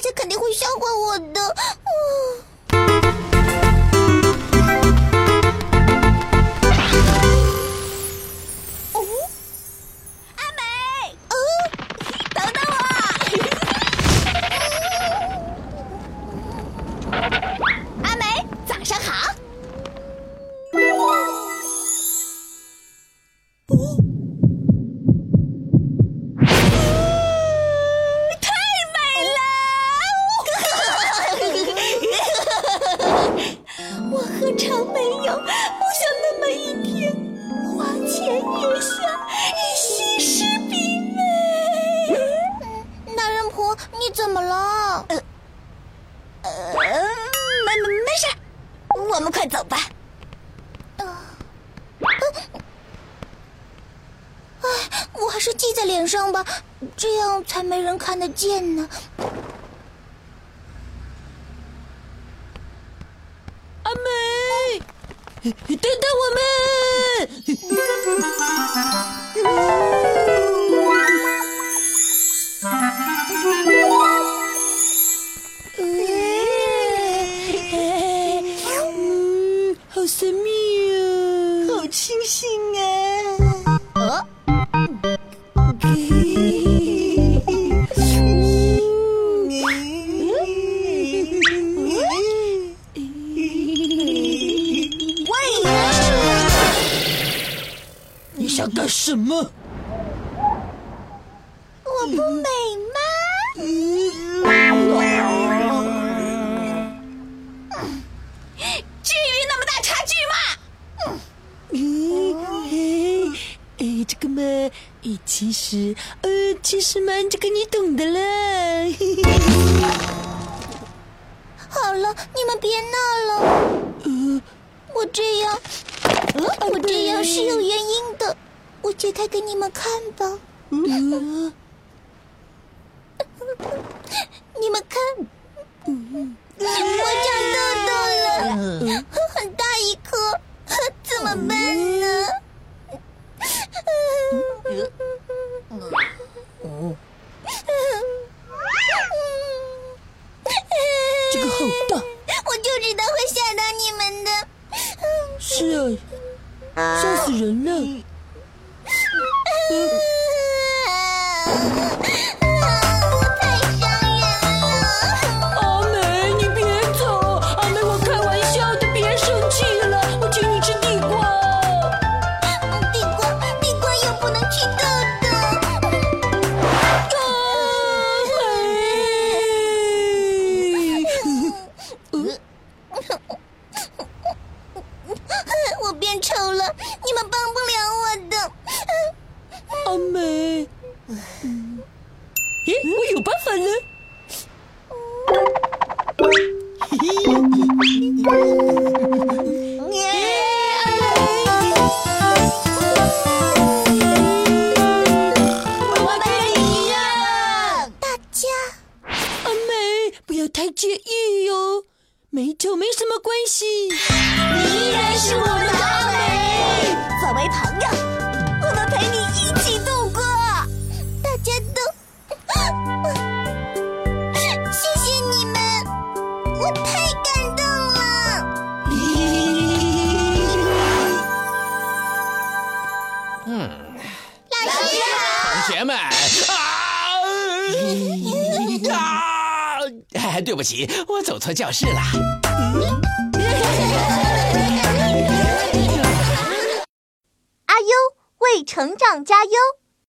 家肯定会笑话我的。阿快走吧。我还是系在脸上吧，这样才没人看得见呢。阿美，等等我们！神秘啊！好清新啊！呃，你想干什么？我不美嘛，哎，其实，呃，其实嘛，这个你懂的啦。好了，你们别闹了。呃，我这样，我这样是有原因的。我解开给你们看吧。呃 你们看，我长痘痘了，很大一颗，怎么办呢？这个好大。我就知道会吓到你们的。是啊，吓死人了。我 我变丑了，你们帮不了我的。阿美，咦，我有办法了。我跟你一样。大家，阿美，不要太介意哟，美酒没什么关系。你依然是我们的阿美。作为朋友，我们陪你一起度过。大家都，谢谢你们，我太感动了。嗯老师好。同学们啊啊！哎，对不起，我走错教室了。阿优为成长加油。